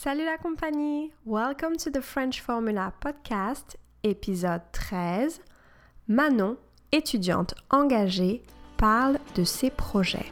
Salut la compagnie! Welcome to the French Formula Podcast, épisode 13. Manon, étudiante engagée, parle de ses projets.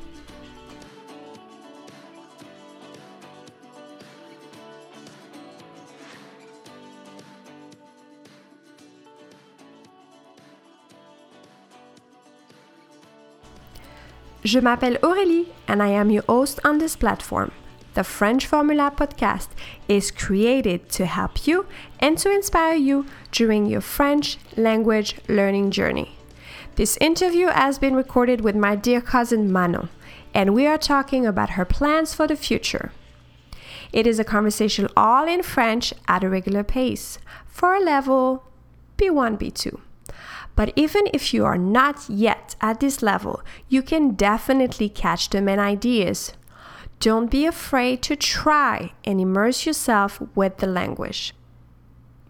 Je m'appelle Aurélie and I am your host on this platform. The French Formula podcast is created to help you and to inspire you during your French language learning journey. This interview has been recorded with my dear cousin Manon, and we are talking about her plans for the future. It is a conversation all in French at a regular pace for a level B1, B2. But even if you are not yet at this level, you can definitely catch the main ideas. Don't be afraid to try and immerse yourself with the language.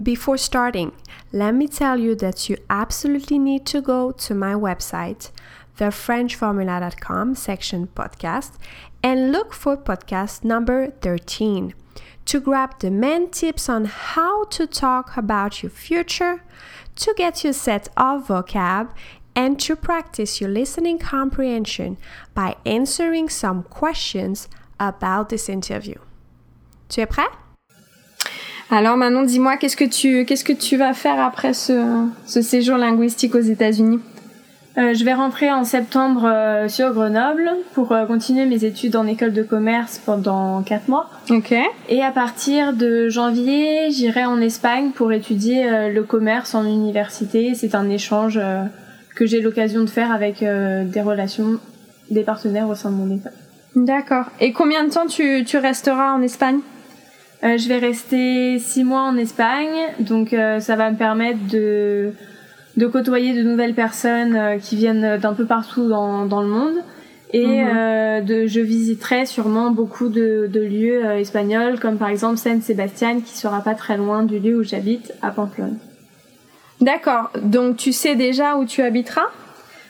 Before starting, let me tell you that you absolutely need to go to my website, thefrenchformula.com section podcast, and look for podcast number 13 to grab the main tips on how to talk about your future, to get your set of vocab, and to practice your listening comprehension by answering some questions about this interview. Tu es prêt? Alors Manon, dis-moi, qu'est-ce que tu qu'est-ce que tu vas faire après ce, ce séjour linguistique aux États-Unis? Euh, je vais rentrer en septembre euh, sur Grenoble pour euh, continuer mes études en école de commerce pendant 4 mois. Ok. Et à partir de janvier, j'irai en Espagne pour étudier le commerce en université. C'est un échange que j'ai l'occasion de faire avec des relations, des partenaires au sein de mon école. D'accord. Et combien de temps tu, tu resteras en Espagne? Je vais rester 6 mois en Espagne, donc ça va me permettre de de côtoyer de nouvelles personnes euh, qui viennent d'un peu partout dans, dans le monde. Et mhm. euh, de, je visiterai sûrement beaucoup de, de lieux euh, espagnols, comme par exemple San Sebastian, qui sera pas très loin du lieu où j'habite, à Pamplonne. D'accord. Donc tu sais déjà où tu habiteras?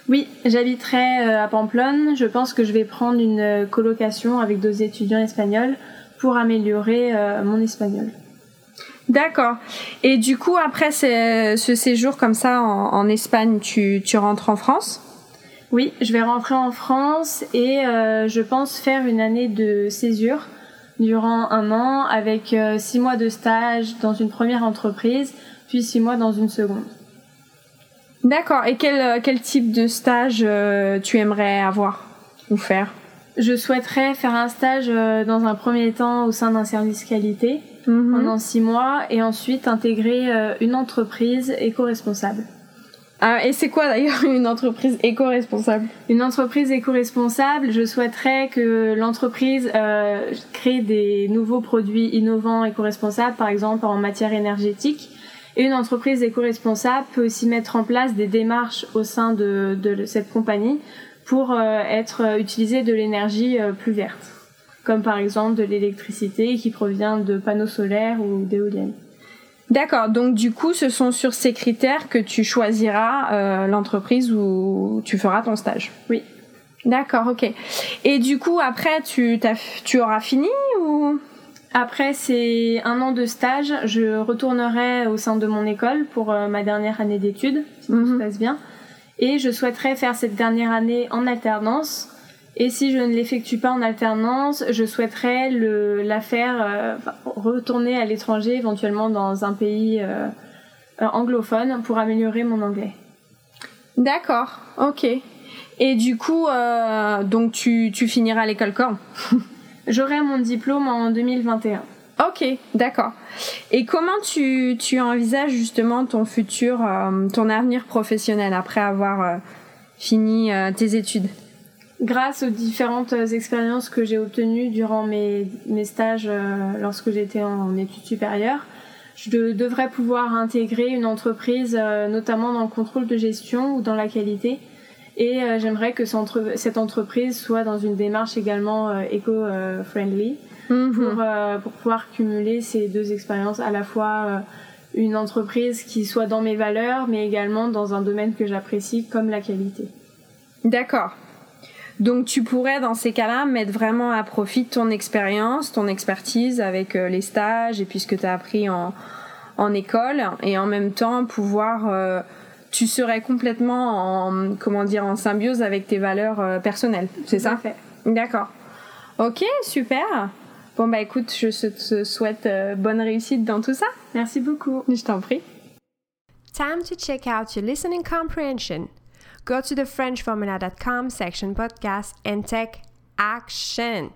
Oui, j'habiterai à Pamplonne. Je pense que je vais prendre une colocation avec deux étudiants espagnols pour améliorer mon espagnol. D'accord. Et du coup, après ce séjour comme ça en, Espagne, tu, tu, rentres en France? Oui, je vais rentrer en France et euh, je pense faire une année de césure durant un an avec euh, six mois de stage dans une première entreprise, puis six mois dans une seconde. D'accord. Et quel, euh, quel type de stage tu aimerais avoir ou faire? Je souhaiterais faire un stage dans un premier temps au sein d'un service qualité Mhm. pendant six mois et ensuite intégrer euh, une entreprise éco-responsable. Ah, et c'est quoi d'ailleurs une entreprise éco-responsable? Une entreprise éco-responsable, je souhaiterais que l'entreprise euh, crée des nouveaux produits innovants éco-responsables, par exemple en matière énergétique. Et une entreprise éco-responsable peut aussi mettre en place des démarches au sein de, de cette compagnie pour euh, être euh, utiliser de l'énergie plus verte comme par exemple de l'électricité qui provient de panneaux solaires ou d'éoliennes. D'accord, donc du coup, ce sont sur ces critères que tu choisiras euh, l'entreprise où tu feras ton stage. Oui. D'accord, ok. Et du coup, après, tu, tu auras fini Après, c'est un an de stage. Je retournerai au sein de mon école pour euh, ma dernière année d'études, si tout se mhm. passe bien. Et je souhaiterais faire cette dernière année en alternance et si je ne l'effectue pas en alternance, je souhaiterais le, la faire euh, retourner à l'étranger, éventuellement dans un pays euh, euh, anglophone, pour améliorer mon anglais. D'accord, ok. Et du coup, donc tu, tu finiras l'école quand? J'aurai mon diplôme en 2021. Ok, d'accord. Et comment tu, tu envisages justement ton futur, ton avenir professionnel après avoir fini tes études? Grâce aux différentes expériences que j'ai obtenues durant mes, mes stages euh, lorsque j'étais en, études supérieures, je devrais pouvoir intégrer une entreprise, euh, notamment dans le contrôle de gestion ou dans la qualité. Et euh, j'aimerais que cette entreprise soit dans une démarche également éco-friendly mhm. pour, pour pouvoir cumuler ces deux expériences, à la fois une entreprise qui soit dans mes valeurs, mais également dans un domaine que j'apprécie comme la qualité. D'accord. Donc tu pourrais dans ces cas-là mettre vraiment à profit ton expérience, ton expertise avec euh, les stages et puis ce que tu as appris en, en école et en même temps pouvoir euh, tu serais complètement en comment dire en symbiose avec tes valeurs euh, personnelles, c'est ça? Fait. D'accord. OK, super. Bon bah écoute, je te souhaite bonne réussite dans tout ça. Merci beaucoup. Je t'en prie. Time to check out your listening comprehension. Go to the FrenchFormula.com section podcast and take action.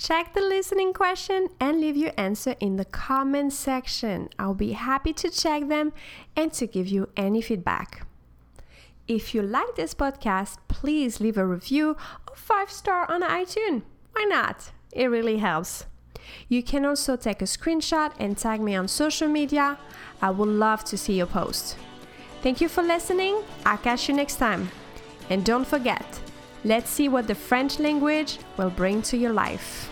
Check the listening question and leave your answer in the comment section. I'll be happy to check them and to give you any feedback. If you like this podcast, please leave a review of 5 star on iTunes. Why not? It really helps. You can also take a screenshot and tag me on social media. I would love to see your post. Thank you for listening. I'll catch you next time. And don't forget, let's see what the French language will bring to your life.